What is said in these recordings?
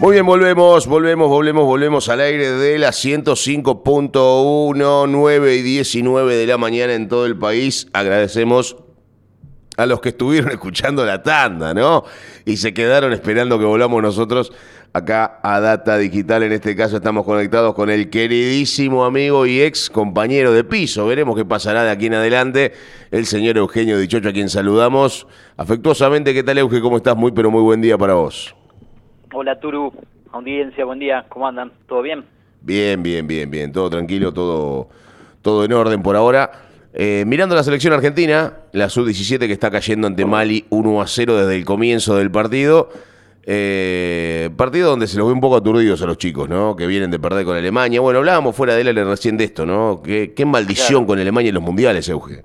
Muy bien, volvemos, volvemos, volvemos, volvemos al aire de la 105.1, 9 y 19 de la mañana en todo el país. Agradecemos a los que estuvieron escuchando la tanda, ¿no? Y se quedaron esperando que volvamos nosotros acá a Data Digital. En este caso estamos conectados con el queridísimo amigo y ex compañero de piso. Veremos qué pasará de aquí en adelante. El señor Eugenio Dichocho, a quien saludamos afectuosamente. ¿Qué tal, Eugenio? ¿Cómo estás? Muy, pero muy buen día para vos. Hola Turu, audiencia, buen día, ¿cómo andan? ¿Todo bien? Bien, bien, bien, bien, todo tranquilo, todo, todo en orden por ahora. Eh, mirando la selección argentina, la sub-17 que está cayendo ante Mali 1 a 0 desde el comienzo del partido. Eh, partido donde se los ve un poco aturdidos a los chicos, ¿no? Que vienen de perder con Alemania. Bueno, hablábamos fuera de él recién de esto, ¿no? Qué, qué maldición con Alemania en los mundiales, Euge.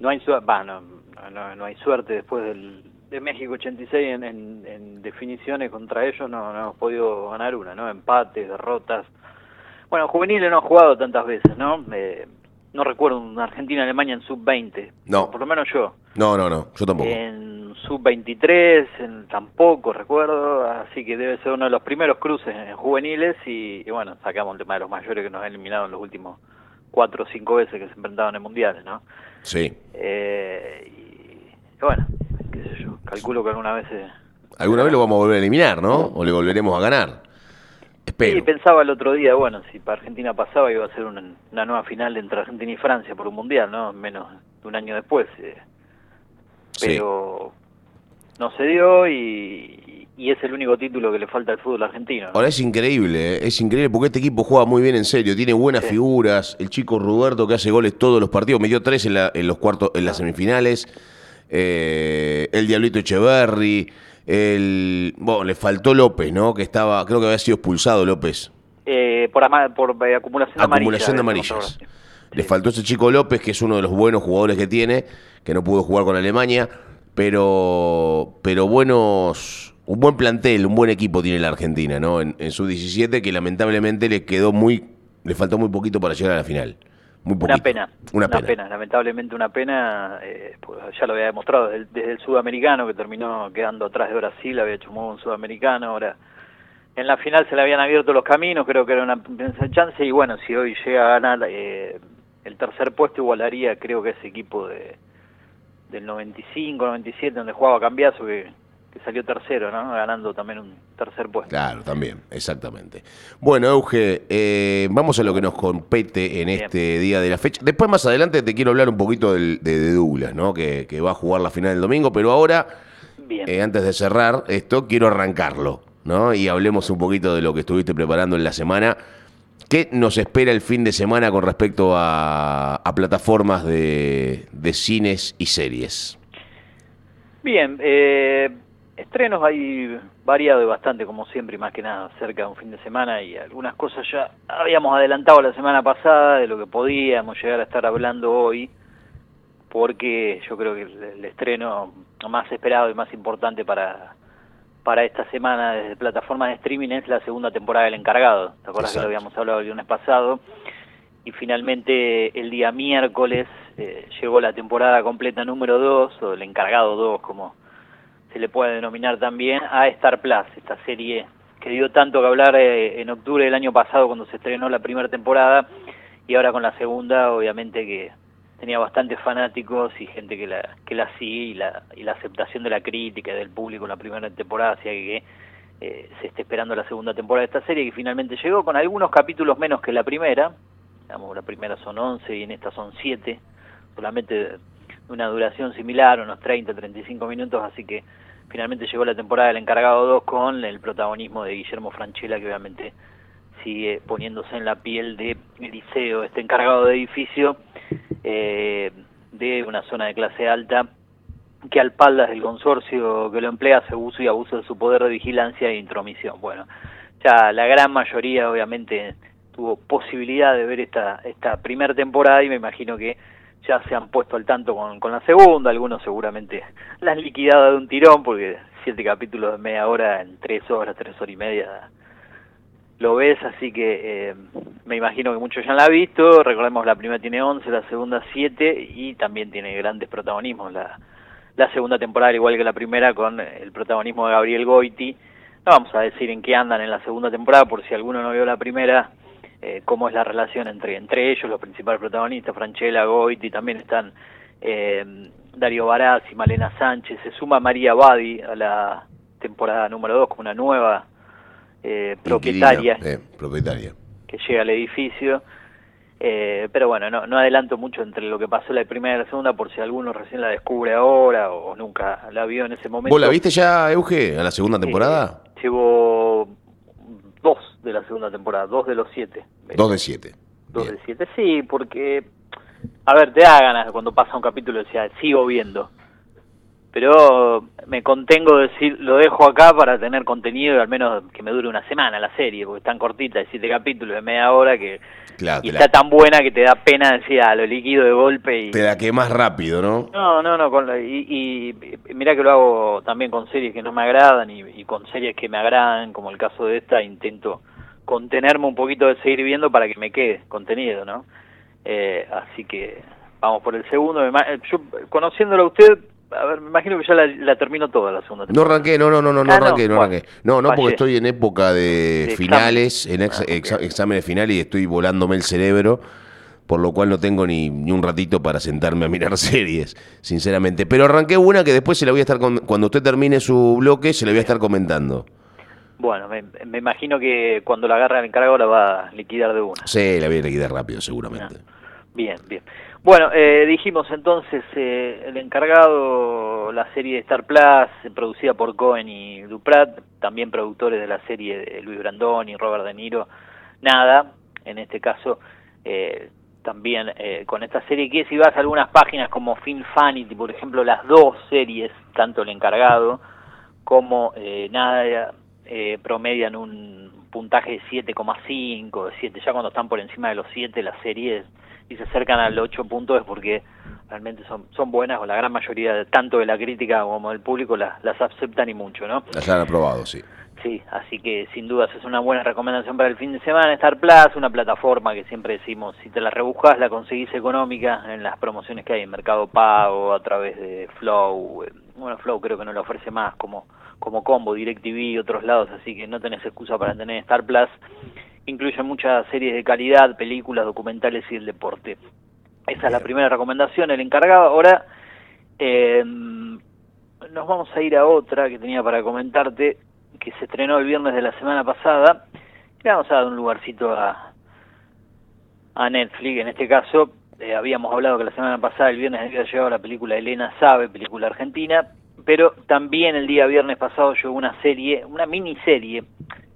No hay, no, no hay suerte después del, de México 86 en, en, definiciones contra ellos no, no, hemos podido ganar una, ¿no? Empates, derrotas. Bueno, juveniles no han jugado tantas veces, ¿no? Eh, no recuerdo una Argentina-Alemania en sub-20. No. Por lo menos yo. No, no, no, yo tampoco. En sub-23 tampoco recuerdo, así que debe ser uno de los primeros cruces en juveniles y, bueno, sacamos el tema de los mayores que nos han eliminado en los últimos cuatro o cinco veces que se enfrentaban en mundiales, ¿no? Sí. Eh, y bueno, calculo que alguna vez... Alguna vez lo vamos a volver a eliminar, ¿no? O le volveremos a ganar. Espero. Sí, pensaba el otro día, bueno, si para Argentina pasaba iba a ser una, nueva final entre Argentina y Francia por un mundial, ¿no? Menos de un año después. Eh. Pero no se dio y, es el único título que le falta al fútbol argentino. Ahora es increíble, ¿eh? es increíble porque este equipo juega muy bien en serio, tiene buenas figuras. El chico Roberto que hace goles todos los partidos, metió tres en, en los cuartos, en las semifinales eh, el Diablito Echeverry, el, bueno, le faltó López, ¿no? Que estaba, creo que había sido expulsado López. Eh, por, por eh, acumulación, acumulación de amarillas. Le faltó ese chico López, que es uno de los buenos jugadores que tiene, que no pudo jugar con Alemania, pero, pero buenos, un buen plantel, un buen equipo tiene la Argentina, ¿no? En, en su 17, que lamentablemente le quedó muy, le faltó muy poquito para llegar a la final una pena, una, pena. lamentablemente una pena, eh, pues ya lo había demostrado desde, el sudamericano que terminó quedando atrás de Brasil, había hecho un sudamericano, ahora en la final se le habían abierto los caminos, creo que era una chance y bueno, si hoy llega a ganar eh, el tercer puesto igualaría creo que ese equipo de del 95, 97 donde jugaba Cambiazo que que salió tercero, ¿no? Ganando también un tercer puesto. Claro, también, exactamente. Bueno, Euge, eh, vamos a lo que nos compete en este día de la fecha. Después, más adelante, te quiero hablar un poquito de, de Douglas, ¿no? Que, va a jugar la final el domingo, pero ahora, eh, antes de cerrar esto, quiero arrancarlo, ¿no? Y hablemos un poquito de lo que estuviste preparando en la semana. ¿Qué nos espera el fin de semana con respecto a, plataformas de, de cines y series? Bien, eh, Estrenos hay variado bastante, como siempre, y más que nada cerca de un fin de semana, y algunas cosas ya habíamos adelantado la semana pasada de lo que podíamos llegar a estar hablando hoy, porque yo creo que el, estreno más esperado y más importante para, para esta semana desde plataformas de streaming es la segunda temporada del Encargado. ¿Te acuerdas que lo habíamos hablado el lunes pasado? Y finalmente el día miércoles eh, llegó la temporada completa número 2, o el Encargado 2, como se le puede denominar también, a Star Plus, esta serie que dio tanto que hablar eh, en octubre del año pasado cuando se estrenó la primera temporada y ahora con la segunda obviamente que tenía bastantes fanáticos y gente que la que la sigue y la, y la aceptación de la crítica y del público en la primera temporada hacía que eh, se esté esperando la segunda temporada de esta serie que finalmente llegó con algunos capítulos menos que la primera, digamos la primera son 11 y en esta son 7, solamente de una duración similar, unos 30, 35 minutos, así que finalmente llegó la temporada del encargado 2 con el protagonismo de Guillermo Franchella, que obviamente sigue poniéndose en la piel de Eliseo, este encargado de edificio eh, de una zona de clase alta que al paldas del consorcio que lo emplea hace uso y abuso de su poder de vigilancia e intromisión. Bueno, ya la gran mayoría obviamente tuvo posibilidad de ver esta, esta primera temporada y me imagino que ya se han puesto al tanto con, con la segunda, algunos seguramente la han liquidado de un tirón, porque siete capítulos de media hora en tres horas, tres horas y media lo ves, así que eh, me imagino que muchos ya la han visto, recordemos la primera tiene 11, la segunda 7 y también tiene grandes protagonismos, la, la segunda temporada igual que la primera con el protagonismo de Gabriel Goiti, no vamos a decir en qué andan en la segunda temporada, por si alguno no vio la primera, eh, cómo es la relación entre, entre ellos, los principales protagonistas, Franchella, Goiti, también están eh, Darío Barazzi, Malena Sánchez, se suma María Badi a la temporada número 2 como una nueva eh, propietaria, eh, propietaria que llega al edificio. Eh, pero bueno, no, no adelanto mucho entre lo que pasó la primera y la segunda por si alguno recién la descubre ahora o nunca la vio en ese momento. ¿Vos la viste ya, Euge, a la segunda temporada? Llevo dos de la segunda temporada, dos de los siete. Dos de siete. Dos de siete, sí, porque, a ver, te da ganas cuando pasa un capítulo, decía, sigo viendo pero me contengo de decir, lo dejo acá para tener contenido y al menos que me dure una semana la serie, porque es tan cortita, de siete capítulos de media hora que y está tan buena que te da pena decir, a lo líquido de golpe y... Te da que más rápido, ¿no? No, no, no, con y, y, mira que lo hago también con series que no me agradan y, con series que me agradan, como el caso de esta, intento contenerme un poquito de seguir viendo para que me quede contenido, ¿no? Eh, así que vamos por el segundo. Yo, conociéndolo a usted, a ver, me imagino que ya la, termino toda la segunda temporada. No arranqué, no, no, no, no, no ah, arranqué, no, arranqué. No, no, porque estoy en época de, finales, en ah, exámenes finales y estoy volándome el cerebro, por lo cual no tengo ni, ni, un ratito para sentarme a mirar series, sinceramente. Pero arranqué una que después se la voy a estar, cuando usted termine su bloque, se la voy a estar comentando. Bueno, me, me imagino que cuando la agarra el encargo la va a liquidar de una. Sí, la voy a liquidar rápido, seguramente. Bien, bien. Bueno, eh, dijimos entonces eh, el encargado, la serie de Star Plus, producida por Cohen y Duprat, también productores de la serie de Luis Brandón y Robert De Niro, nada, en este caso eh, también con esta serie que si vas a algunas páginas como Film Fanity, por ejemplo, las dos series, tanto el encargado como nada, promedian un puntaje de 7,5, de 7, ya cuando están por encima de los 7 las series y se acercan al 8 puntos es porque realmente son, son buenas o la gran mayoría, tanto de la crítica como del público, las, las aceptan y mucho, ¿no? Las han aprobado, sí. Sí, así que sin dudas es una buena recomendación para el fin de semana. Star Plus, una plataforma que siempre decimos, si te la rebuscas, la conseguís económica en las promociones que hay en Mercado Pago, a través de Flow. Eh, bueno, Flow creo que no lo ofrece más como, como combo, DirecTV y otros lados, así que no tenés excusa para tener Star Plus incluye muchas series de calidad, películas, documentales y el deporte. Esa es la primera recomendación, el encargado. Ahora eh, nos vamos a ir a otra que tenía para comentarte, que se estrenó el viernes de la semana pasada. Le vamos a dar un lugarcito a, a Netflix, en este caso. Eh, habíamos hablado que la semana pasada, el viernes, había llegado la película Elena Sabe, película argentina, pero también el día viernes pasado llegó una serie, una miniserie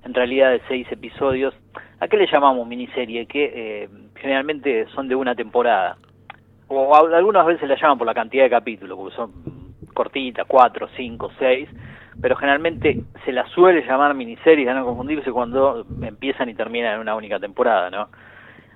en realidad de seis episodios. ¿A qué le llamamos miniserie? Que eh, generalmente son de una temporada. O algunas veces la llaman por la cantidad de capítulos, porque son cortitas, cuatro, cinco, seis, pero generalmente se la suele llamar miniserie, a no confundirse cuando empiezan y terminan en una única temporada, ¿no?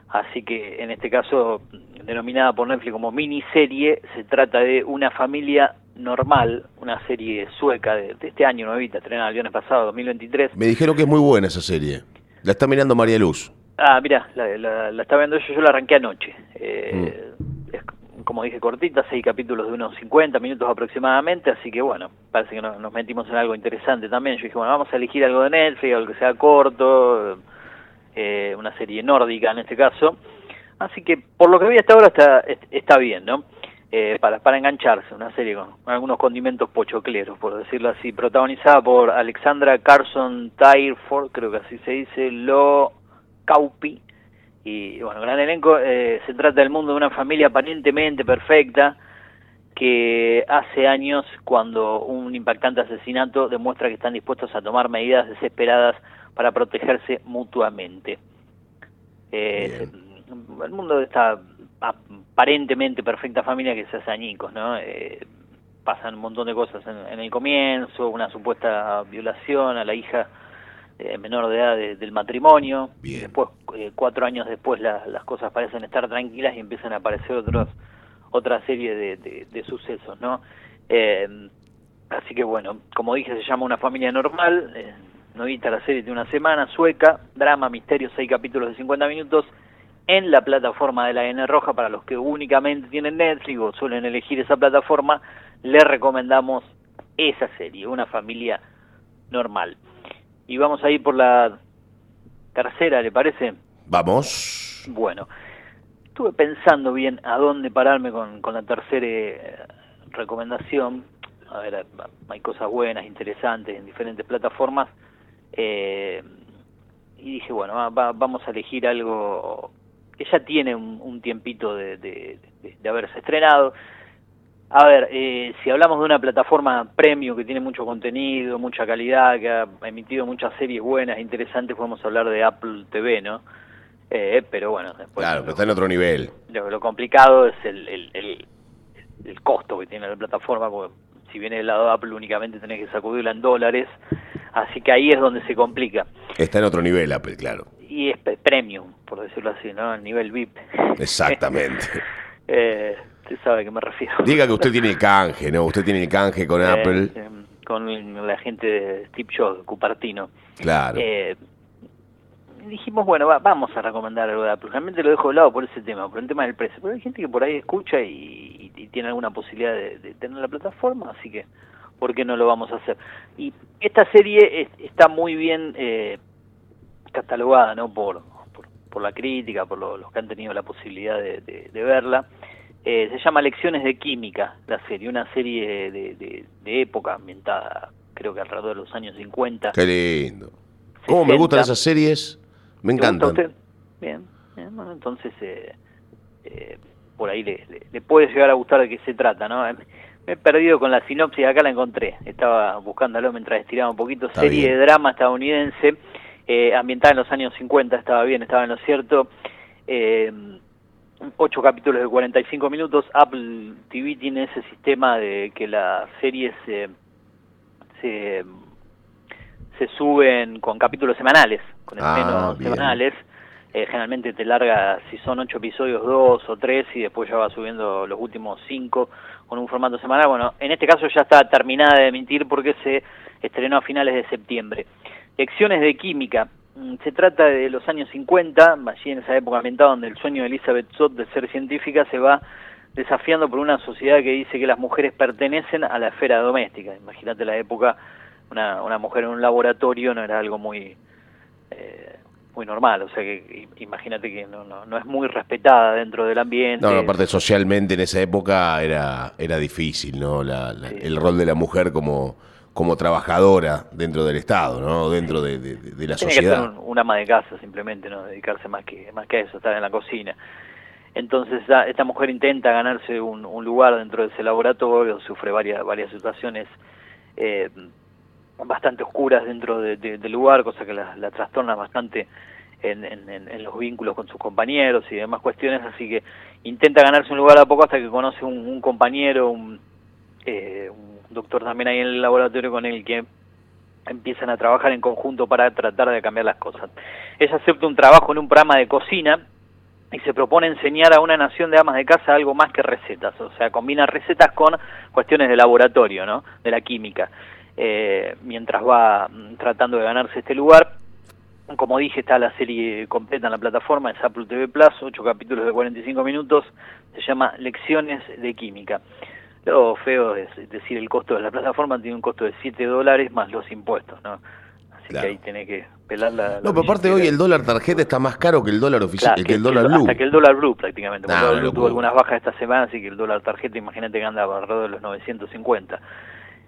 Así que en este caso, denominada por Netflix como miniserie, se trata de una familia normal, una serie sueca de, este año, nuevita, estrenada el viernes pasado, 2023. Me dijeron que es muy buena esa serie. La está mirando María Luz. Ah, mira, la, la, está viendo yo, yo la arranqué anoche. Eh, mm. Es, como dije, cortita, seis capítulos de unos 50 minutos aproximadamente, así que bueno, parece que nos metimos en algo interesante también. Yo dije, bueno, vamos a elegir algo de Netflix, algo que sea corto, eh, una serie nórdica en este caso. Así que por lo que vi hasta ahora está, está bien, ¿no? Eh, para, para engancharse, una serie con algunos condimentos pochocleros, por decirlo así, protagonizada por Alexandra Carson Tyreford, creo que así se dice, Lo Caupi, y bueno, gran elenco, eh, se trata del mundo de una familia aparentemente perfecta, que hace años, cuando un impactante asesinato demuestra que están dispuestos a tomar medidas desesperadas para protegerse mutuamente. Eh, el mundo está aparentemente perfecta familia que se hace añicos, ¿no? Eh, pasan un montón de cosas en, el comienzo, una supuesta violación a la hija eh, menor de edad del matrimonio, después eh, cuatro años después las cosas parecen estar tranquilas y empiezan a aparecer otros otra serie de, de, sucesos, ¿no? así que bueno, como dije, se llama Una familia normal, novita la serie de una semana, sueca, drama, misterio, seis capítulos de 50 minutos, en la plataforma de la N Roja para los que únicamente tienen Netflix o suelen elegir esa plataforma, les recomendamos esa serie, Una familia normal. y vamos a ir por la tercera, ¿le parece? Vamos. Bueno, estuve pensando bien a dónde pararme con, con la tercera eh, recomendación. A ver, hay cosas buenas, interesantes en diferentes plataformas. Eh, y dije, bueno, vamos a elegir algo que ya tiene un, tiempito de, de, haberse estrenado. A ver, eh, si hablamos de una plataforma premium que tiene mucho contenido, mucha calidad, que ha emitido muchas series buenas, interesantes, podemos hablar de Apple TV, ¿no? Eh, pero bueno, después... Claro, pero está en otro nivel. Lo, complicado es el, el, el, costo que tiene la plataforma, porque si viene del lado de Apple únicamente tenés que sacudirla en dólares, así que ahí es donde se complica. Está en otro nivel Apple, claro. Y es premium, por decirlo así, ¿no? El nivel VIP. Exactamente. eh, usted sabe a qué me refiero. Diga que usted tiene el canje, ¿no? Usted tiene el canje con eh, Apple. Eh, con la gente de Steve Jobs, Cupertino. Claro. Eh, dijimos, bueno, vamos a recomendar algo de Apple. Realmente lo dejo de lado por ese tema, por el tema del precio. Pero hay gente que por ahí escucha y, tiene alguna posibilidad de, tener la plataforma, así que, ¿por qué no lo vamos a hacer? Y esta serie está muy bien eh, catalogada, ¿no? Por, por, la crítica, por los que han tenido la posibilidad de, verla. Eh, se llama Lecciones de Química, la serie, una serie de, de época ambientada, creo que alrededor de los años 50. Qué lindo. ¿Cómo me gustan esas series? Me encanta. Bien, bien bueno, entonces eh, eh, por ahí le, le, puede llegar a gustar de qué se trata, ¿no? Me he perdido con la sinopsis, acá la encontré. Estaba buscándolo mientras estiraba un poquito. Serie de drama estadounidense, eh, ambientada en los años 50, estaba bien, estaba en lo cierto. Eh, ocho capítulos de 45 minutos. Apple TV tiene ese sistema de que las series se, se, se suben con capítulos semanales con ah, semanales. Eh, generalmente te larga, si son ocho episodios, dos o tres, y después ya va subiendo los últimos cinco con un formato semanal. Bueno, en este caso ya está terminada de emitir porque se estrenó a finales de septiembre. Lecciones de química. Mm, se trata de los años 50, allí en esa época ambientada donde el sueño de Elizabeth Zott de ser científica se va desafiando por una sociedad que dice que las mujeres pertenecen a la esfera doméstica. Imagínate la época, una, una mujer en un laboratorio no era algo muy eh, muy normal, o sea que imagínate que no, no, es muy respetada dentro del ambiente. No, aparte socialmente en esa época era, era difícil, ¿no? El rol de la mujer como, como trabajadora dentro del Estado, ¿no? Dentro de, la sociedad. Que ser un, ama de casa simplemente, ¿no? Dedicarse más que, más que a eso, estar en la cocina. Entonces esta, mujer intenta ganarse un, un, lugar dentro de ese laboratorio, sufre varias, varias situaciones eh, bastante oscuras dentro del lugar, cosa que la, trastorna bastante en, en, los vínculos con sus compañeros y demás cuestiones, así que intenta ganarse un lugar a poco hasta que conoce un, compañero, un, eh, un doctor también ahí en el laboratorio con el que empiezan a trabajar en conjunto para tratar de cambiar las cosas. Ella acepta un trabajo en un programa de cocina y se propone enseñar a una nación de amas de casa algo más que recetas, o sea, combina recetas con cuestiones de laboratorio, ¿no? De la química eh, mientras va mm, tratando de ganarse este lugar. Como dije, está la serie completa en la plataforma, es Apple TV Plus, 8 capítulos de 45 minutos, se llama Lecciones de Química. Lo feo es decir, el costo de la plataforma tiene un costo de 7 dólares más los impuestos, ¿no? Así que ahí tiene que pelar la... no, pero aparte hoy el dólar tarjeta está más caro que el dólar oficial, que, el dólar blue. Hasta que el dólar blue prácticamente. el dólar blue tuvo algunas bajas esta semana, así que el dólar tarjeta, imagínate que anda alrededor de los 950.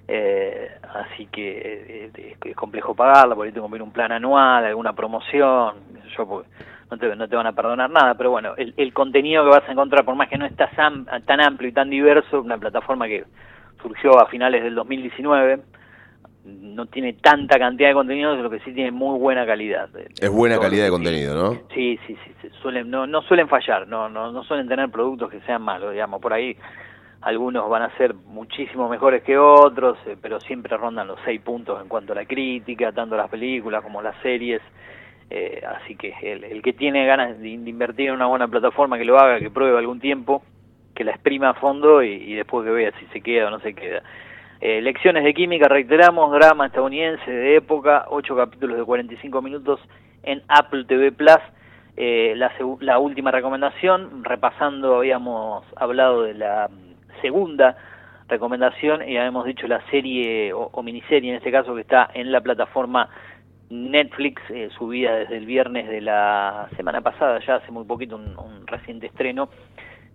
Eh, así que eh, es, complejo pagarla, porque tengo que ver un plan anual, alguna promoción, yo no te, no te van a perdonar nada, pero bueno, el, el contenido que vas a encontrar, por más que no está tan amplio y tan diverso, una plataforma que surgió a finales del 2019, no tiene tanta cantidad de contenido, lo que sí tiene muy buena calidad. Es buena calidad de contenido, ¿no? Sí, sí, sí, suelen, no, no suelen fallar, no, no, no suelen tener productos que sean malos, digamos, por ahí algunos van a ser muchísimo mejores que otros, eh, pero siempre rondan los seis puntos en cuanto a la crítica, tanto las películas como las series. Eh, así que el, que tiene ganas de, invertir en una buena plataforma, que lo haga, que pruebe algún tiempo, que la exprima a fondo y, después que vea si se queda o no se queda. Eh, lecciones de química, reiteramos, drama estadounidense de época, ocho capítulos de 45 minutos en Apple TV Plus. la, la última recomendación, repasando, habíamos hablado de la segunda recomendación, y ya hemos dicho la serie o, miniserie en este caso que está en la plataforma Netflix eh, subida desde el viernes de la semana pasada, ya hace muy poquito, un, reciente estreno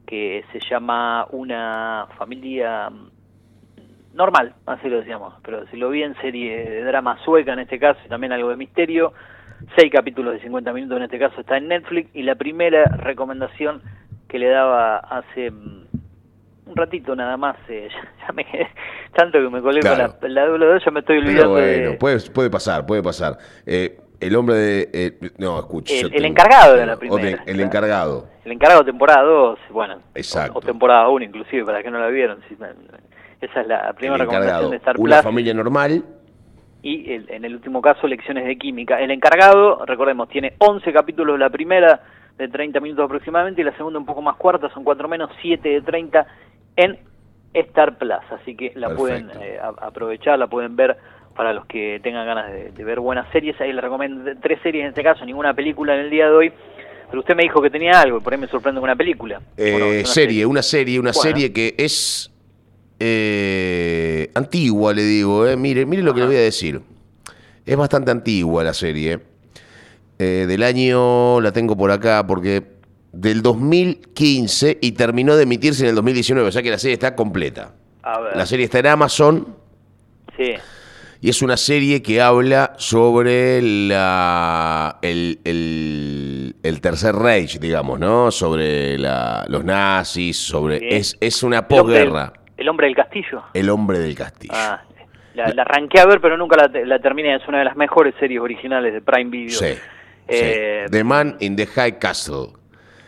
que se llama Una familia normal, así lo decíamos, pero si lo vi en serie de drama sueca en este caso y también algo de misterio, seis capítulos de 50 minutos en este caso está en Netflix y la primera recomendación que le daba hace mm, un ratito nada más, eh, ya, me tanto que me colé con la, la doble ya me estoy olvidando bueno, puede, puede pasar, puede pasar. Eh, el hombre de... Eh, no, escucha. El, encargado de la primera. el encargado. El encargado temporada 2, bueno. Exacto. O, temporada 1 inclusive, para que no la vieron. esa es la primera recomendación de Star Plus. Una familia normal. Y en el último caso, lecciones de química. El encargado, recordemos, tiene 11 capítulos la primera de 30 minutos aproximadamente y la segunda un poco más cuarta, son cuatro menos, 7 de 30 en Star Plus, así que la pueden eh, aprovechar, la pueden ver para los que tengan ganas de, ver buenas series. Ahí les recomiendo tres series en este caso, ninguna película en el día de hoy. Pero usted me dijo que tenía algo, por ahí me sorprende una película. Eh, serie, una serie, una serie que es eh, antigua, le digo. Eh. Mire, mire lo que le voy a decir. Es bastante antigua la serie. del año, la tengo por acá porque del 2015 y terminó de emitirse en el 2019, o sea que la serie está completa. La serie está en Amazon. Sí. Y es una serie que habla sobre la, el, el, Tercer Reich, digamos, ¿no? Sobre la, los nazis, sobre... Es, es una posguerra. El, hombre del castillo. El hombre del castillo. Ah, la, la arranqué a ver, pero nunca la, la, terminé. Es una de las mejores series originales de Prime Video. Sí. Eh, The Man in the High Castle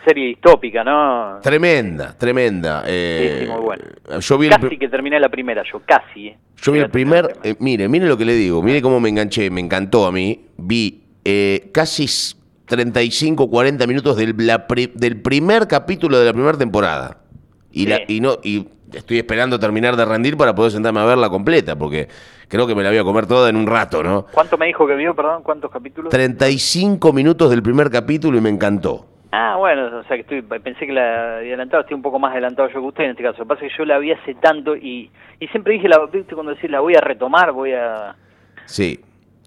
serie distópica, ¿no? Tremenda, tremenda. Eh, sí, muy buena. Yo vi casi que terminé la primera, yo casi. Eh. Yo vi el primer, eh, mire, mire lo que le digo, mire cómo me enganché, me encantó a mí. Vi eh, casi 35, 40 minutos del, del primer capítulo de la primera temporada. Y, la, y, no, y estoy esperando terminar de rendir para poder sentarme a verla completa, porque creo que me la voy a comer toda en un rato, ¿no? ¿Cuánto me dijo que vio, perdón? ¿Cuántos capítulos? 35 minutos del primer capítulo y me encantó. Ah, bueno, o sea que estoy, pensé que la había adelantado, estoy un poco más adelantado yo que usted en este caso. Lo que pasa es que yo la vi hace tanto y, y siempre dije, la, cuando decís la voy a retomar, voy a... Sí.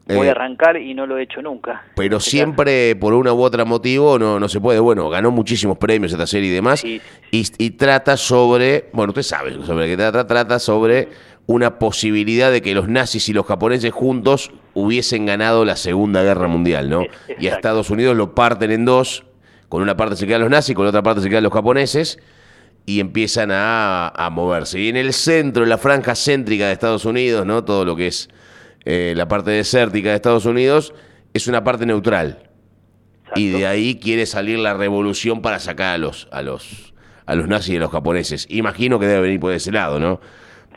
Voy a eh, arrancar y no lo he hecho nunca. Pero este siempre, por una u otra motivo, no, no se puede. Bueno, ganó muchísimos premios esta serie y demás. Y, y, trata sobre, bueno, usted sabe sobre qué trata, trata sobre una posibilidad de que los nazis y los japoneses juntos hubiesen ganado la Segunda Guerra Mundial, ¿no? Y a Estados Unidos lo parten en dos con una parte se quedan los nazis, con la otra parte se quedan los japoneses, y empiezan a, moverse. Y en el centro, en la franja céntrica de Estados Unidos, ¿no? todo lo que es eh, la parte desértica de Estados Unidos, es una parte neutral. Y de ahí quiere salir la revolución para sacar a los, a los, a los nazis y a los japoneses. Imagino que debe venir por ese lado, ¿no?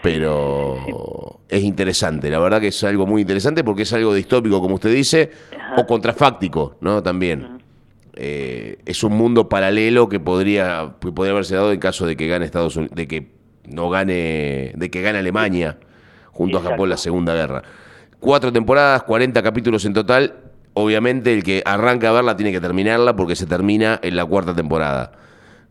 Pero es interesante, la verdad que es algo muy interesante porque es algo distópico, como usted dice, o contrafáctico, ¿no? También. Eh, es un mundo paralelo que podría, que podría haberse dado en caso de que gane Estados Unidos, de que no gane, de que gane Alemania junto a Japón la Segunda Guerra. Cuatro temporadas, 40 capítulos en total. Obviamente el que arranca a verla tiene que terminarla porque se termina en la cuarta temporada.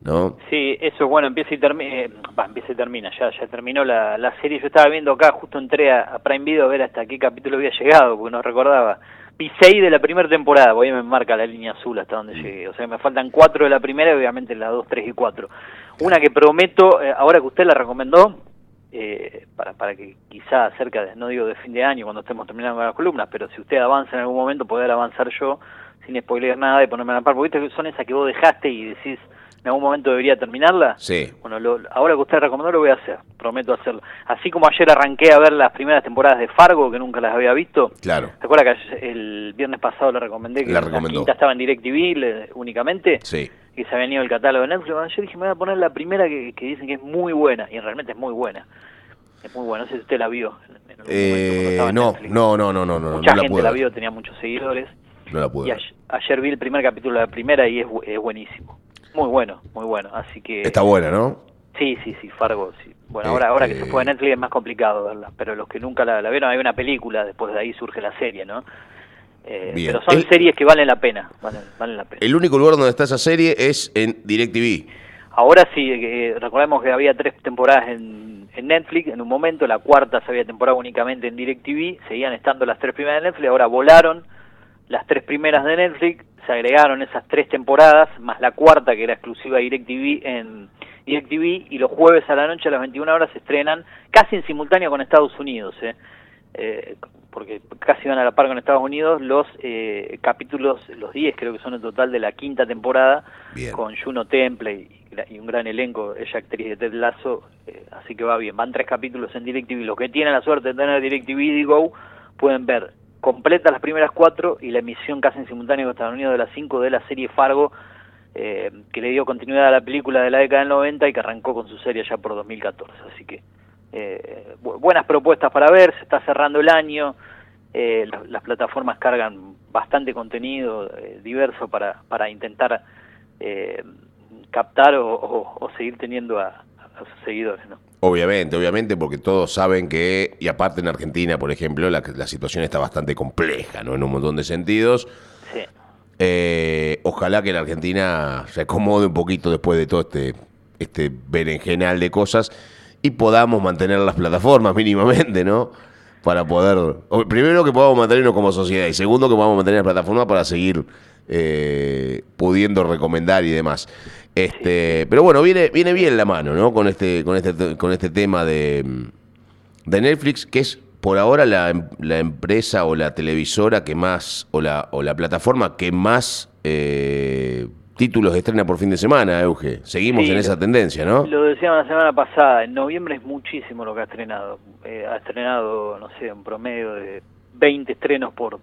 ¿No? Sí, eso bueno, empieza y termina, eh, empieza y termina, ya, ya terminó la, serie, yo estaba viendo acá, justo entré a, a Prime Video a ver hasta qué capítulo había llegado, porque no recordaba, 6 de la primera temporada, voy a me marca la línea azul hasta donde llegué. O sea, me faltan 4 de la primera y obviamente la 2, 3 y 4. Una que prometo, eh, ahora que usted la recomendó, eh, para, para que quizá cerca, de, no digo de fin de año, cuando estemos terminando las columnas, pero si usted avanza en algún momento, poder avanzar yo sin spoiler nada y ponerme a la par, porque son esas que vos dejaste y decís, en algún momento debería terminarla. Sí. Bueno, ahora que usted recomendó lo voy a hacer, prometo hacerlo. Así como ayer arranqué a ver las primeras temporadas de Fargo, que nunca las había visto. Claro. ¿Se acuerda que el viernes pasado le recomendé que la, la quinta estaba en DirecTV únicamente? Sí. Que se había ido el catálogo de Netflix. Yo dije, me voy a poner la primera que, dicen que es muy buena, y realmente es muy buena. Es muy buena, no sé si usted la vio. eh, no, no, no, no, no, no, Mucha no gente la, vio, tenía muchos seguidores. No la pude. Y ayer, vi el primer capítulo de la primera y es, es buenísimo. Muy bueno, muy bueno. Así que. Está buena, ¿no? Sí, sí, sí, Fargo, sí. Bueno, ahora, ahora que se fue a Netflix es más complicado verla, pero los que nunca la, vieron, hay una película, después de ahí surge la serie, ¿no? Eh, pero son series que valen la pena, valen, la pena. El único lugar donde está esa serie es en DirecTV. Ahora sí, eh, recordemos que había tres temporadas en, en, Netflix, en un momento, la cuarta se había temporada únicamente en DirecTV, seguían estando las tres primeras en Netflix, ahora volaron las tres primeras de Netflix, se agregaron esas tres temporadas, más la cuarta que era exclusiva de DirecTV en DirecTV, y los jueves a la noche a las 21 horas se estrenan casi en simultáneo con Estados Unidos, ¿eh? Eh, porque casi van a la par con Estados Unidos, los eh, capítulos, los 10 creo que son en total de la quinta temporada, con Juno Temple y, un gran elenco, ella actriz de Ted Lasso, eh, así que va bien, van tres capítulos en DirecTV, los que tienen la suerte de tener DirecTV Go pueden ver completa las primeras cuatro y la emisión casi en simultáneo con Estados Unidos de las cinco de la serie Fargo, que le dio continuidad a la película de la década del 90 y que arrancó con su serie ya por 2014, así que eh, buenas propuestas para ver, se está cerrando el año, eh, las, plataformas cargan bastante contenido eh, diverso para, para intentar eh, captar o, seguir teniendo a, sus seguidores. ¿no? Obviamente, obviamente, porque todos saben que, y aparte en Argentina, por ejemplo, la, la situación está bastante compleja, ¿no? En un montón de sentidos. Sí. ojalá que la Argentina se acomode un poquito después de todo este, este berenjenal de cosas y podamos mantener las plataformas mínimamente, ¿no? Para poder, primero que podamos mantenernos como sociedad y segundo que podamos mantener las plataformas para seguir eh, pudiendo recomendar y demás. Este, pero bueno, viene, viene bien la mano, ¿no? Con este, con este, con este tema de, de Netflix, que es por ahora la, la, empresa o la televisora que más, o la, o la plataforma que más eh, títulos estrena por fin de semana, Euge. Seguimos en esa tendencia, ¿no? Lo decíamos la semana pasada, en noviembre es muchísimo lo que ha estrenado. Eh, ha estrenado, no sé, un promedio de 20 estrenos por,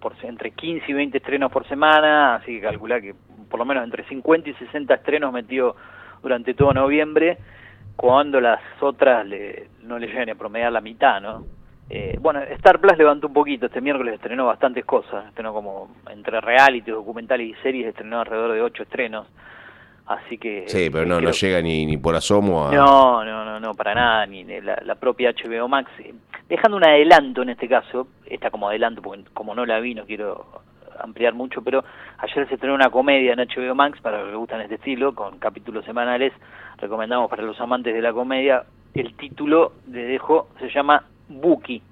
por entre 15 y 20 estrenos por semana, así que calcula que por lo menos entre 50 y 60 estrenos metió durante todo noviembre, cuando las otras le, no le llegan a promediar la mitad, ¿no? Eh, bueno, Star Plus levantó un poquito, este miércoles estrenó bastantes cosas, estrenó como entre reality, documentales y series, estrenó alrededor de ocho estrenos, así que... Sí, pero no, no llega ni, ni por asomo a... No, no, no, no, para nada, ni la, la propia HBO Max, dejando un adelanto en este caso, está como adelanto porque como no la vi no quiero ampliar mucho, pero ayer se estrenó una comedia en HBO Max, para los que gustan este estilo, con capítulos semanales, recomendamos para los amantes de la comedia, el título, de dejo, se llama Buki,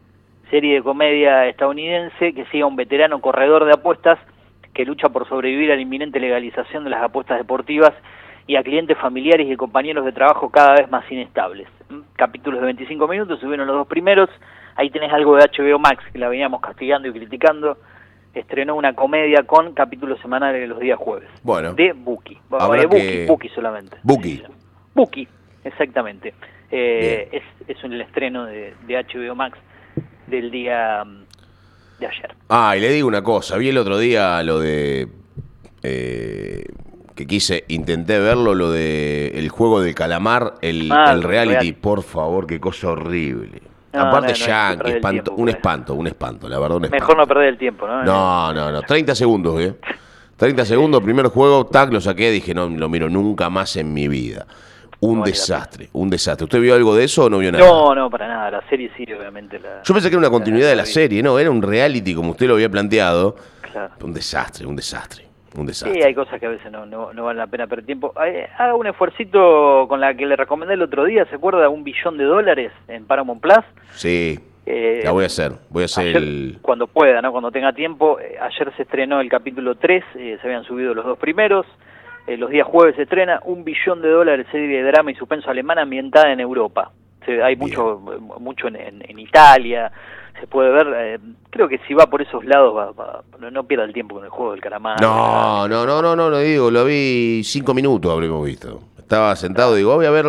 serie de comedia estadounidense que sigue a un veterano corredor de apuestas que lucha por sobrevivir a la inminente legalización de las apuestas deportivas y a clientes familiares y compañeros de trabajo cada vez más inestables. ¿Mm? Capítulos de 25 minutos, subieron los dos primeros, ahí tenés algo de HBO Max que la veníamos castigando y criticando, estrenó una comedia con capítulos semanales los días jueves. Bueno. De Buki. de Buki, Buki solamente. Buki. Buki, exactamente. Eh, es, es un, el estreno de, HBO Max del día mm, de ayer. Ah, y le digo una cosa, vi el otro día lo de... Eh, que quise, intenté verlo, lo de el juego del calamar, el, ah, reality, por favor, qué cosa horrible. Aparte, Yankee, un espanto, un espanto, la verdad, un espanto. Mejor no perder el tiempo, ¿no? No, no, no, 30 segundos, ¿eh? 30 segundos, primer juego, tac, lo saqué, dije, no lo miro nunca más en mi vida. Un desastre, un desastre. ¿Usted vio algo de eso o no vio nada? No, no, para nada. La serie sí, obviamente. La, Yo pensé que era una continuidad de la serie, no, era un reality como usted lo había planteado. Claro. Un desastre, un desastre. Un desastre. Sí, hay cosas que a veces no, no, no valen la pena perder tiempo. Haga un esfuercito con la que le recomendé el otro día, ¿se acuerda? Un billón de dólares en Paramount Plus. Sí, eh, la voy a hacer. Voy a hacer el... Cuando pueda, ¿no? Cuando tenga tiempo. Eh, ayer se estrenó el capítulo 3, eh, se habían subido los dos primeros. Eh, los días jueves se estrena un billón de dólares serie de drama y suspenso alemana ambientada en Europa. hay mucho mucho en, Italia, se puede ver, eh, creo que si va por esos lados no, pierda el tiempo con el juego del caramar. No, no, no, no, no, lo digo, lo vi cinco minutos habremos visto. Estaba sentado, digo, voy a ver,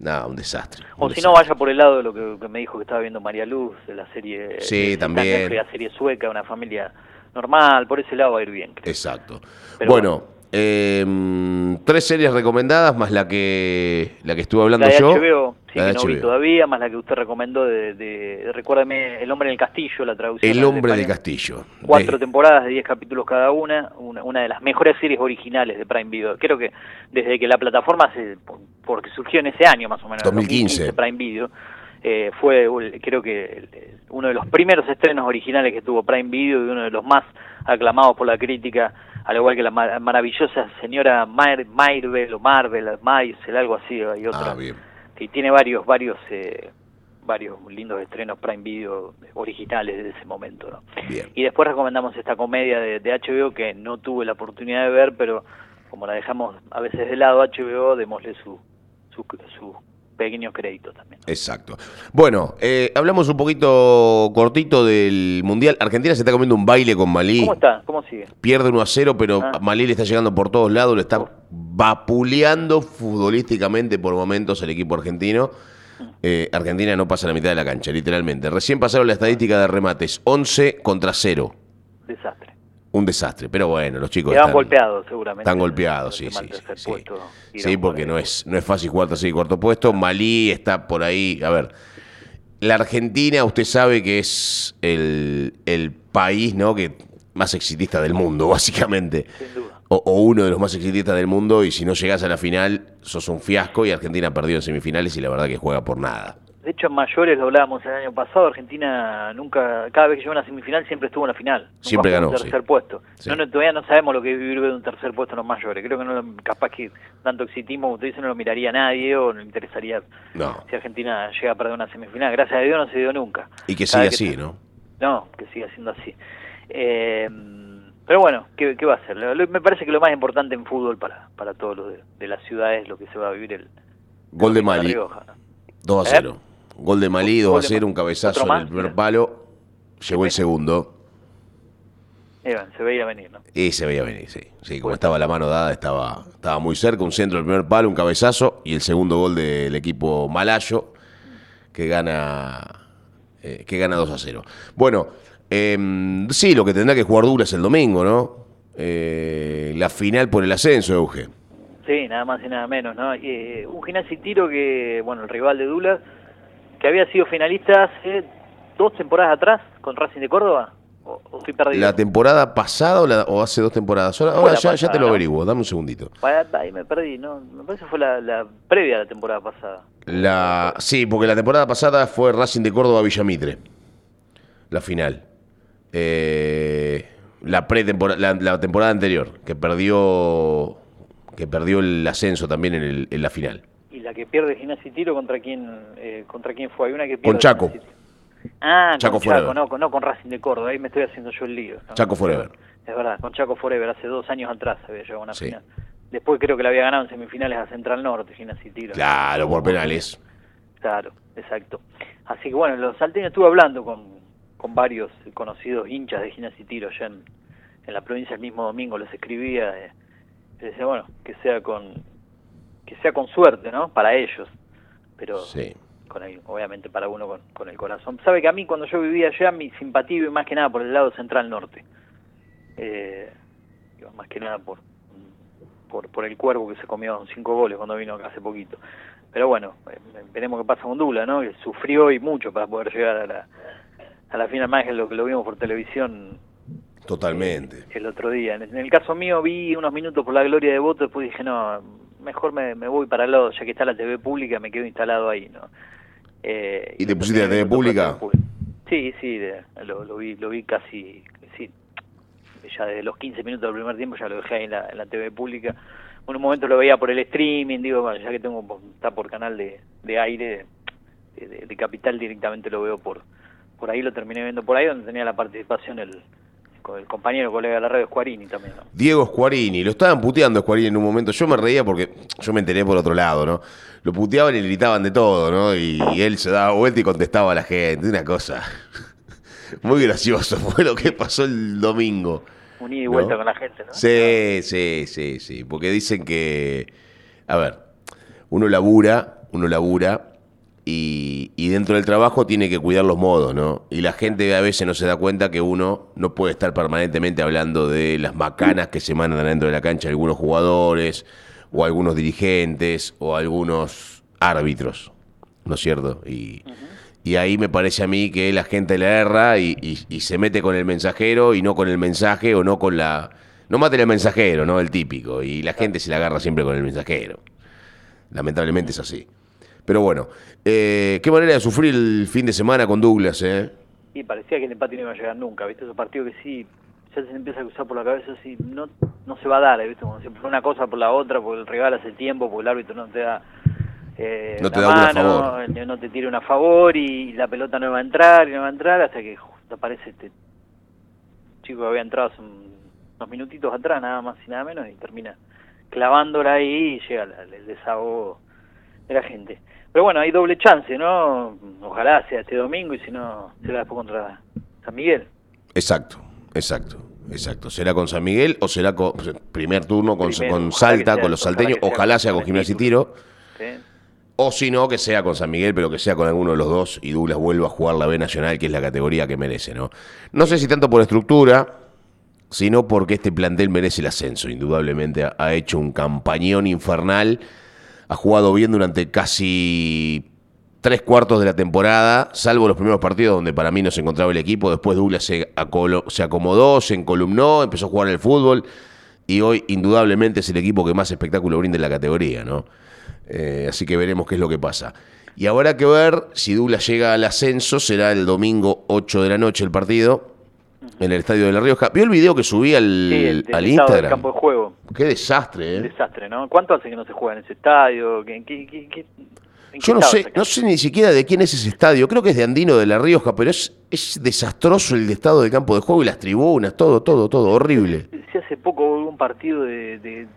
nada, un desastre. o si no, vaya por el lado de lo que, me dijo que estaba viendo María Luz, de la serie... Sí, también. La serie sueca, una familia normal, por ese lado va a ir bien. Exacto. bueno eh, tres series recomendadas, más la que la que estuve hablando la de yo. HBO, sí, que no vi todavía, más la que usted recomendó de, de, recuérdame, El hombre en el castillo, la traducción. El hombre del castillo. Cuatro temporadas de diez capítulos cada una, una, de las mejores series originales de Prime Video. Creo que desde que la plataforma se, porque surgió en ese año más o menos, 2015, Prime Video. Eh, fue creo que uno de los primeros estrenos originales que tuvo Prime Video y uno de los más aclamados por la crítica al igual que la maravillosa señora Marvel o Marvel, Maisel, algo así, hay otra. Ah, bien. Tiene varios, varios, eh, varios lindos estrenos Prime Video originales de ese momento. ¿no? Bien. Y después recomendamos esta comedia de, de HBO que no tuve la oportunidad de ver, pero como la dejamos a veces de lado HBO, démosle su, su, su pequeños créditos también. Exacto. Bueno, eh, hablamos un poquito cortito del Mundial. Argentina se está comiendo un baile con Malí. ¿Cómo está? ¿Cómo sigue? Pierde 1 a 0, pero Ah. Malí le está llegando por todos lados, le está vapuleando futbolísticamente por momentos el equipo argentino. Eh, Argentina no pasa la mitad de la cancha, literalmente. Recién pasaron la estadística de remates, 11 contra 0. Desastre. Un desastre, pero bueno, los chicos están, golpeados seguramente. están golpeados, sí, sí. sí. puesto, Sí, porque por no es, no es fácil jugar tercer y cuarto puesto. Malí está por ahí. A ver, la Argentina, usted sabe que es el, el país ¿no? que más exitista del mundo, básicamente. Sin duda. O, o uno de los más exitistas del mundo, y si no llegás a la final, sos un fiasco. Y Argentina perdió en semifinales y la verdad que juega por nada. De hecho, en mayores lo hablábamos el año pasado, Argentina nunca, cada vez que llegó a una semifinal siempre estuvo en la final. Nunca Siempre fue un ganó, tercer sí. puesto. Sí. No, no, todavía no sabemos lo que es vivir de un tercer puesto en los mayores. Creo que no, capaz que tanto exitismo, como usted dice, no lo miraría nadie o no le interesaría No. si Argentina llega a perder una semifinal. Gracias a Dios no se dio nunca. Y que siga así, ¿no? No, que siga siendo así. Eh, pero bueno, ¿qué, qué va a ser? Me parece que lo más importante en fútbol para, para todos los de, de la ciudad es lo que se va a vivir el Gol de Malí, Rioja, ¿no? 2 a ¿Eh? 0. Gol de Malí, 2 Gol a de 0, Malí. un cabezazo ¿Otro en el primer palo. Llegó el segundo. Eh, bueno, se veía venir, ¿no? Y se veía venir, sí. Sí, como estaba la mano dada, estaba, estaba muy cerca. Un centro del primer palo, un cabezazo y el segundo gol del equipo malayo que gana, eh, que gana 2 a 0. Bueno, em, sí, lo que tendrá que jugar dura es el domingo, ¿no? Eh, la final por el ascenso, Euge. Sí, nada más y nada menos, ¿no? Eh, un gimnasio y tiro que, bueno, el rival de Dula, que había sido finalista hace dos temporadas atrás con Racing de Córdoba, o, o estoy perdido. ¿La temporada pasada o, la- o hace dos temporadas? Ahora, ahora ya, ya te lo ¿no? averiguo, dame un segundito. Ahí- me perdí, ¿no? Me parece que fue la, la previa a la temporada pasada. La, sí, porque la temporada pasada fue Racing de Córdoba Villamitre. La final. Eh, la, pretemporada, la, la temporada anterior, que perdió que perdió el ascenso también en, el- en la final. Y la que pierde gimnasio y tiro, ¿contra quién, eh, contra quién fue? Hay una que pierde Con Chaco. Gimnasia. Ah, Chaco con Chaco, Forever. no, con, no con Racing de Córdoba, ahí me estoy haciendo yo el lío. ¿no? Chaco Forever. Es verdad, con Chaco Forever, hace dos años atrás había llegado a una Sí. final. Después creo que la había ganado en semifinales a Central Norte, gimnasia y tiro. Claro, por penales. Claro, exacto. Así que bueno, los salteños estuve hablando con, con varios conocidos hinchas de gimnasia y tiro allá en, en la provincia el mismo domingo, les escribía, eh, les decía, bueno, que sea con que sea con suerte, ¿no? Para ellos, pero Sí. con el- obviamente para uno con, con el corazón. Sabe que a mí cuando yo vivía allá, mi simpatía iba más que nada por el lado central norte. Eh, iba más que nada por, por, por el cuervo que se comió cinco goles cuando vino acá hace poquito. Pero bueno, eh, veremos qué pasa con Dula, ¿no? Que sufrió y mucho para poder llegar a la, a la final más que lo que lo vimos por televisión Totalmente. el otro día. En el caso mío vi unos minutos por la gloria de voto, después dije, no, mejor me, me voy para el lado, ya que está la TV pública, me quedo instalado ahí, ¿no? Eh, ¿Y te pusiste la TV pública? Sí, sí, de- lo, lo vi lo vi casi, sí, ya desde los 15 minutos del primer tiempo ya lo dejé ahí en la, en la TV pública. En un momento lo veía por el streaming, digo, bueno, ya que tengo está por canal de, de aire, de, de- de Capital directamente lo veo por por ahí, lo terminé viendo por ahí, donde tenía la participación el, el compañero, colega de la radio, Squarini también, ¿no? Diego Squarini, lo estaban puteando Squarini en un momento. Yo me reía porque yo me enteré por otro lado, ¿no? Lo puteaban y le gritaban de todo, ¿no? Y, y él se daba vuelta y contestaba a la gente. Una cosa muy gracioso fue lo que pasó el domingo. Un ida y ¿No? vuelta con la gente, ¿no? Sí, sí, sí, sí. Porque dicen que, a ver, uno labura, uno labura y, dentro del trabajo tiene que cuidar los modos, ¿no? Y la gente a veces no se da cuenta que uno no puede estar permanentemente hablando de las macanas que se mandan dentro de la cancha algunos jugadores o algunos dirigentes o algunos árbitros, ¿no es cierto? Y, ahí me parece a mí que la gente le erra y, y- se mete con el mensajero y no con el mensaje o no con la... No mate al mensajero, ¿no? El típico. Y la gente se la agarra siempre con el mensajero. Lamentablemente es así. Pero bueno, eh, qué manera de sufrir el fin de semana con Douglas, ¿eh? Y parecía que el empate no iba a llegar nunca, ¿viste? Esos partidos que sí, ya se empieza a cruzar por la cabeza, así, no, no se va a dar, ¿viste? Como si por una cosa por la otra, porque el rival hace tiempo, porque el árbitro no te da eh, No te una da una a mano, favor. eh, no te tira una a favor y la pelota no va a entrar y no va a entrar hasta que justo aparece este chico que había entrado hace un- unos minutitos atrás, nada más y nada menos, y termina clavándola ahí y llega el desahogo de la gente. Pero bueno, hay doble chance, ¿no? Ojalá sea este domingo y si no, será después contra San Miguel. Exacto, exacto, exacto. ¿Será con San Miguel o será con primer turno con, Primero, con Salta, sea- con los salteños? sea Ojalá sea con Gimnasia y. Tiro. ¿sí? O si no, que sea con San Miguel, pero que sea con alguno de los dos y Douglas vuelva a jugar la B Nacional, que es la categoría que merece, ¿no? No sé si tanto por estructura, sino porque este plantel merece el ascenso. Indudablemente ha, ha hecho un campañón infernal, ha jugado bien durante casi tres cuartos de la temporada, salvo los primeros partidos donde para mí no se encontraba el equipo. Después Douglas se, acomodó, se encolumnó, empezó a jugar el fútbol y hoy indudablemente es el equipo que más espectáculo brinda en la categoría, ¿no? Eh, así que veremos qué es lo que pasa. Y habrá que ver si Douglas llega al ascenso, será el domingo 8 de la noche el partido en el Estadio de La Rioja. ¿Vio el video que subí al, Sí, el, al del Instagram? campo de juego. Qué desastre, ¿eh? desastre, ¿no? ¿Cuánto hace que no se juega en ese estadio? ¿Qué, Yo no sé, no sé ni siquiera de quién es ese estadio. Creo que es de Andino de La Rioja, pero es, es desastroso el estado del campo de juego y las tribunas, todo, todo, todo, horrible. Si hace poco hubo un partido de, de- de-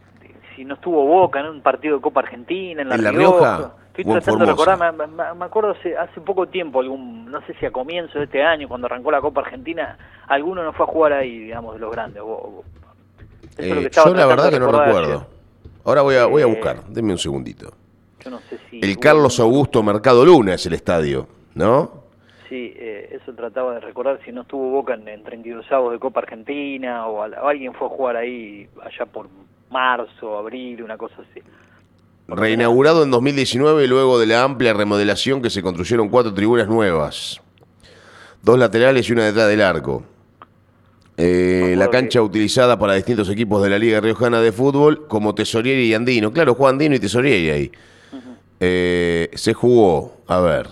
si no estuvo Boca, ¿no? Un partido de Copa Argentina en La, ¿En La Rioja? Estoy tratando de recordar, me, me- me acuerdo hace, hace poco tiempo, algún no sé si a comienzo de este año, cuando arrancó la Copa Argentina, alguno no fue a jugar ahí, digamos, de los grandes. o- o- eso es lo Eh, que yo la verdad que no recuerdo. Ahora voy a, voy a Eh, buscar, denme un segundito. Yo no sé si El Carlos Augusto Mercado Luna es el estadio, ¿no? Sí, eh, eso trataba de recordar si no estuvo Boca en, en 32 avos de Copa Argentina o alguien fue a jugar ahí allá por marzo, abril, una cosa así. Reinaugurado en 2019 luego de la amplia remodelación que se construyeron cuatro tribunas nuevas. Dos laterales y una detrás del arco. Eh, la cancha que- utilizada para distintos equipos de la Liga Riojana de Fútbol como Tesorieri y Andino. Claro, juega Andino y Tesorieri ahí. Eh, se jugó, a ver,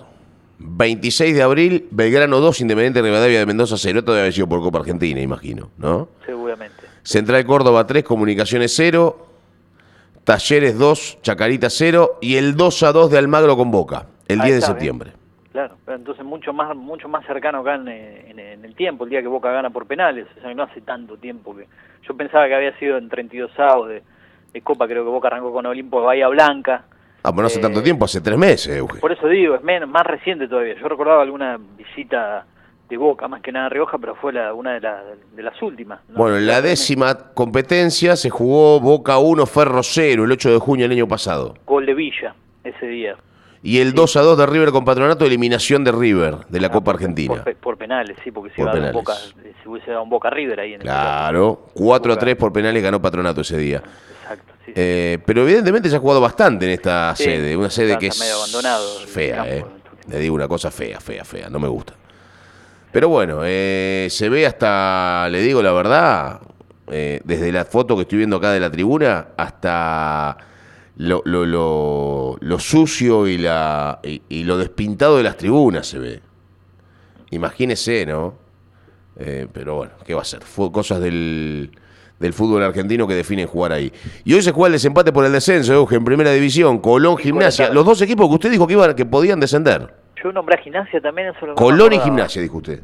26 de abril, Belgrano 2, Independiente Rivadavia de Mendoza 0. Esto debe haber sido por Copa Argentina, imagino, ¿no? Seguramente. Central Córdoba 3, Comunicaciones 0, Talleres 2, Chacarita 0 y el 2 a 2 de Almagro con Boca, el Ahí 10 de está, septiembre. Claro, pero entonces mucho más mucho más cercano acá en, en- en el tiempo, el día que Boca gana por penales, o sea, no hace tanto tiempo que yo pensaba que había sido en 32 avos de, de Copa, creo que Boca arrancó con Olimpo de Bahía Blanca. Ah, pero no hace Eh, tanto tiempo, hace tres meses, Euge. Por eso digo, es menos, más reciente todavía. Yo recordaba alguna visita de Boca, más que nada Rioja, pero fue la, una de, la- de las últimas. ¿no? Bueno, en la décima competencia se jugó Boca 1, Ferro 0, el 8 de junio del año pasado. Gol de Villa ese día. Y el 2 a 2 de River con Patronato, eliminación de River de la Ah, Copa Argentina. Por, pe- por penales, sí, porque si Por iba. Boca, si hubiese dado un Boca River ahí en ese Claro, 4 a 3 por penales ganó Patronato ese día. Exacto, sí. sí. Eh, pero evidentemente se ha jugado bastante en esta Sí, sede, una sede que es medio abandonado el fea, eh. Le digo una cosa fea, fea, fea, no me gusta. Pero bueno, eh, se ve hasta, le digo la verdad, eh, desde la foto que estoy viendo acá de la tribuna hasta lo, lo, lo- lo sucio y, la, y, y lo despintado de las tribunas se ve. Imagínese, ¿no? Eh, pero bueno, ¿qué va a ser? Fue cosas del, del fútbol argentino que definen jugar ahí. Y hoy se juega el desempate por el descenso, Euge, en primera división, Colón, Gimnasia. Los dos equipos que usted dijo que, iban, que podían descender. Yo nombré a Gimnasia también. Eso es lo Colón y. Gimnasia, dijo usted.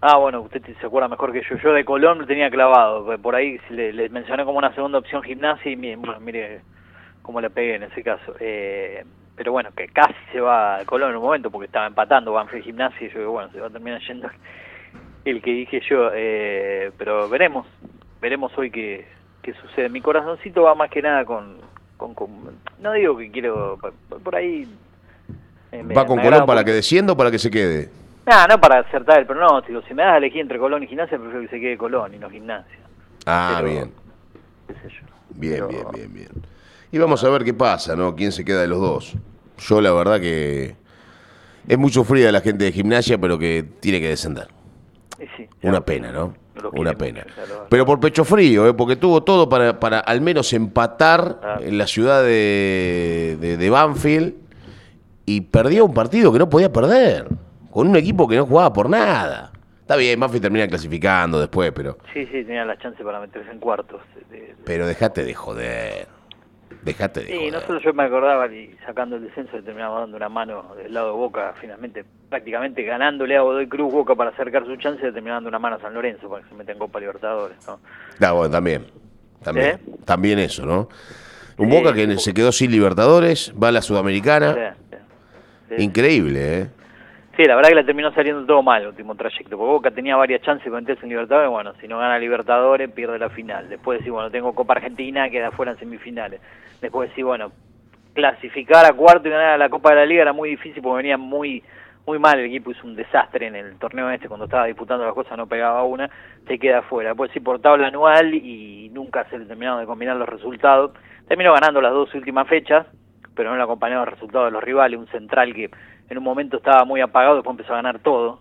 Ah, bueno, usted se acuerda mejor que yo. Yo de Colón lo tenía clavado. Por ahí le, le mencioné como una segunda opción Gimnasia y mire, bueno, mire cómo le pegué en ese caso. Eh, pero bueno, que casi se va a Colón en un momento porque estaba empatando Banfield Gimnasia y yo digo, bueno, se va a terminar yendo el que dije yo. Eh, pero veremos, veremos hoy qué, qué sucede. Mi corazoncito va más que nada con... con, con- no digo que quiero... Por ahí... eh, ¿Va con Colón para que descienda o para que se quede? no, no para acertar el pronóstico. Si me das a elegir entre Colón y Gimnasia, prefiero que se quede Colón y no Gimnasia. Ah, Pero- bien. qué sé yo. Bien, Pero- bien, bien, bien. Y vamos a ver qué pasa, ¿no? ¿Quién se queda de los dos? Yo la verdad que es muy sufrida la gente de gimnasia, pero que tiene que descender. Sí, Una pena, ¿no? Una pena. mucho, Pero por pecho frío, ¿eh? porque tuvo todo para, para al menos empatar Ah. en la ciudad de, de, de Banfield y perdió un partido que no podía perder, con un equipo que no jugaba por nada. Está bien, Banfield termina clasificando después, pero, Sí, sí, tenía la chance para meterse en cuartos. de- de- pero dejate de joder. Dejate de Sí, joder. nosotros yo me acordaba y sacando el descenso le terminamos dando una mano del lado de Boca, finalmente prácticamente ganándole a Godoy Cruz Boca para acercar su chance, le terminó dando una mano a San Lorenzo para que se meta en Copa Libertadores, ¿no? Ah, bueno, también. También, ¿Eh? también eso, ¿no? Un Sí, Boca que se quedó sin Libertadores, va a la Sudamericana. Sí, sí. Increíble, ¿eh? Sí, la verdad que le terminó saliendo todo mal el último trayecto, porque Boca tenía varias chances de meterse en Libertadores, bueno, si no gana Libertadores pierde la final. Después decir, bueno, tengo Copa Argentina, queda fuera en semifinales. Después decir, bueno, clasificar a cuarto y ganar a la Copa de la Liga era muy difícil porque venía muy muy mal, el equipo hizo un desastre en el torneo este, cuando estaba disputando las cosas no pegaba una, se queda fuera. Después sí por tabla anual y nunca se le terminaron de combinar los resultados. Terminó ganando las dos últimas fechas, pero no le acompañaron los resultados de los rivales, un central que en un momento estaba muy apagado, después empezó a ganar todo,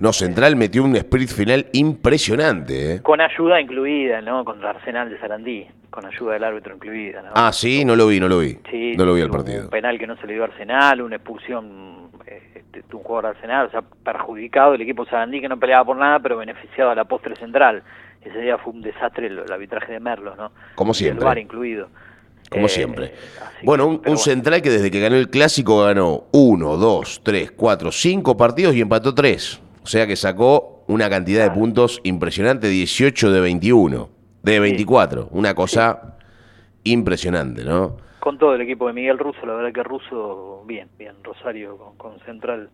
No, Central metió un sprint final impresionante, ¿eh? con ayuda incluida, ¿no? Contra Arsenal de Sarandí, con ayuda del árbitro incluida, ¿no? Ah, sí, no lo vi, no lo vi. Sí, no lo vi al partido. Un penal que no se le dio a Arsenal, una expulsión eh, de un jugador de Arsenal, o sea, perjudicado el equipo Sarandí que no peleaba por nada, pero beneficiado a la postre central. Ese día fue un desastre el, el arbitraje de Merlos, ¿no? Como siempre. El VAR incluido. Como Eh, siempre. Bueno, un, Central que desde que ganó el clásico ganó uno, dos, tres, cuatro, cinco partidos y empató tres. O sea que sacó una cantidad de puntos impresionante, 18 de 21, de 24. Una cosa impresionante, ¿no? con todo el equipo de Miguel Russo, la verdad que Russo, bien, bien, Rosario con, con Central,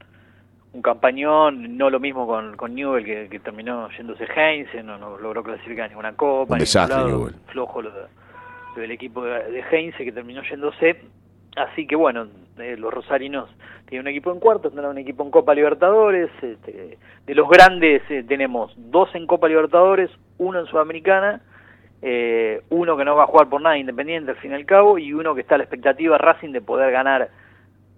un campañón, no lo mismo con, con Newell que, que terminó yéndose Heinze, no, no logró clasificar ninguna copa, Un desastre, Newell. flojo lo, lo del equipo de, Heinze que terminó yéndose, así que bueno, eh, los rosarinos tienen un equipo en cuartos, tendrán un equipo en Copa Libertadores, este, de los grandes eh, tenemos dos en Copa Libertadores, uno en Sudamericana, eh, uno que no va a jugar por nada Independiente al fin y al cabo y uno que está a la expectativa Racing de poder ganar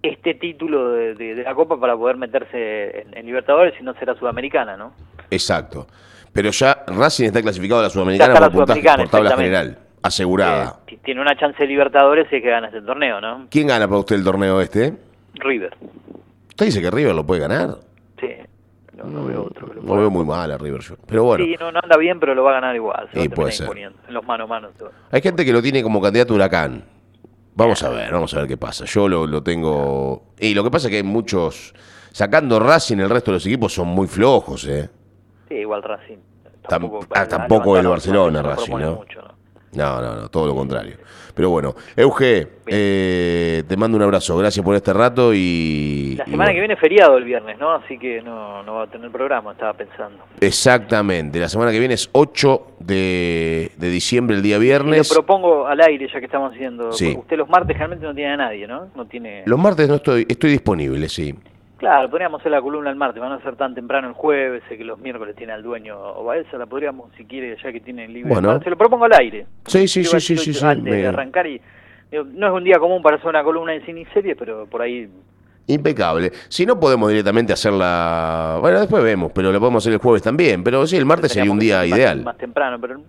este título de, de- de la Copa para poder meterse en, en Libertadores y no será Sudamericana, ¿no? Exacto. Pero ya Racing está clasificado a la Sudamericana la Sudamericana, por tabla general, asegurada. Eh, tiene una chance de Libertadores si es que gana este torneo, ¿no? ¿Quién gana para usted el torneo este? River. ¿Usted dice que River lo puede ganar? Sí, no, no veo otro que lo Lo pueda. veo muy mal a River yo. Pero bueno, Sí, no, no anda bien, pero lo va a ganar igual. Se a puede ser. en los mano a mano. todo. hay gente que lo tiene como candidato a huracán. Vamos a ver, vamos a ver qué pasa. Yo lo, lo tengo... Y lo que pasa es que hay muchos... Sacando Racing, el resto de los equipos son muy flojos, ¿eh? Sí, igual Racing. Tam- ah, tampoco el Barcelona, no Racing, ¿no? mucho, ¿no? No, no, no, todo lo contrario. Pero bueno, Euge, eh, te mando un abrazo. Gracias por este rato y... La y semana bueno. que viene es feriado el viernes, ¿no? Así que no, no va a tener programa, estaba pensando. Exactamente. La semana que viene es 8 de, de diciembre, el día Y lo viernes. propongo al aire, ya que estamos haciendo. Sí. Usted los martes generalmente no tiene a nadie, ¿no? No tiene. Los martes no estoy, estoy disponible, sí. Claro, podríamos hacer la columna el martes, van a ser tan temprano el jueves, sé que los miércoles tiene al dueño o Baeza, la podríamos, si quiere, ya que tiene libre. Bueno. Se lo propongo al aire. Sí, sí, sí, sí, sí, Antes me- de arrancar y. digo, no es un día común para hacer una columna de cine y series, pero por ahí. Impecable. Si no podemos directamente hacerla, bueno, después vemos, pero lo podemos hacer el jueves también. Pero sí, el martes sería un día más- ideal. Más, temprano, pero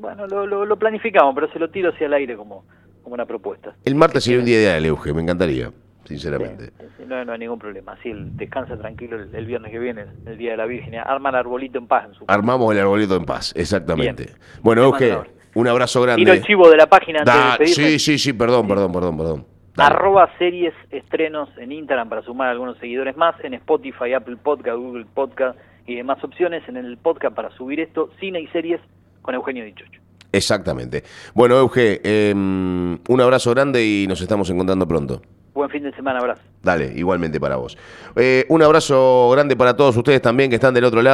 bueno, lo, lo, lo planificamos, pero se lo tiro hacia el aire como, como una propuesta. El martes sería un día ideal, Euge, me encantaría, sinceramente. Sí, sí, no, no hay ningún problema. El, descansa tranquilo el, el viernes que viene, el día de la Virgen. Arma el arbolito en paz en su. Armamos el arbolito en paz, exactamente. Bueno, Euge, un abrazo. grande. Tiro el chivo de la página antes Da- de despedirme. sí, sí, sí, perdón, perdón, perdón, perdón. Dale. Arroba series estrenos en Instagram para sumar algunos seguidores más, en Spotify, Apple Podcast, Google Podcast y demás opciones en el podcast para subir esto, cine y series con Eugenio Dichocho. Exactamente. Bueno, Euge, eh, un abrazo grande y nos estamos encontrando pronto. Buen fin de semana, abrazo. Dale, igualmente para vos. Eh, un abrazo grande para todos ustedes también que están del otro lado.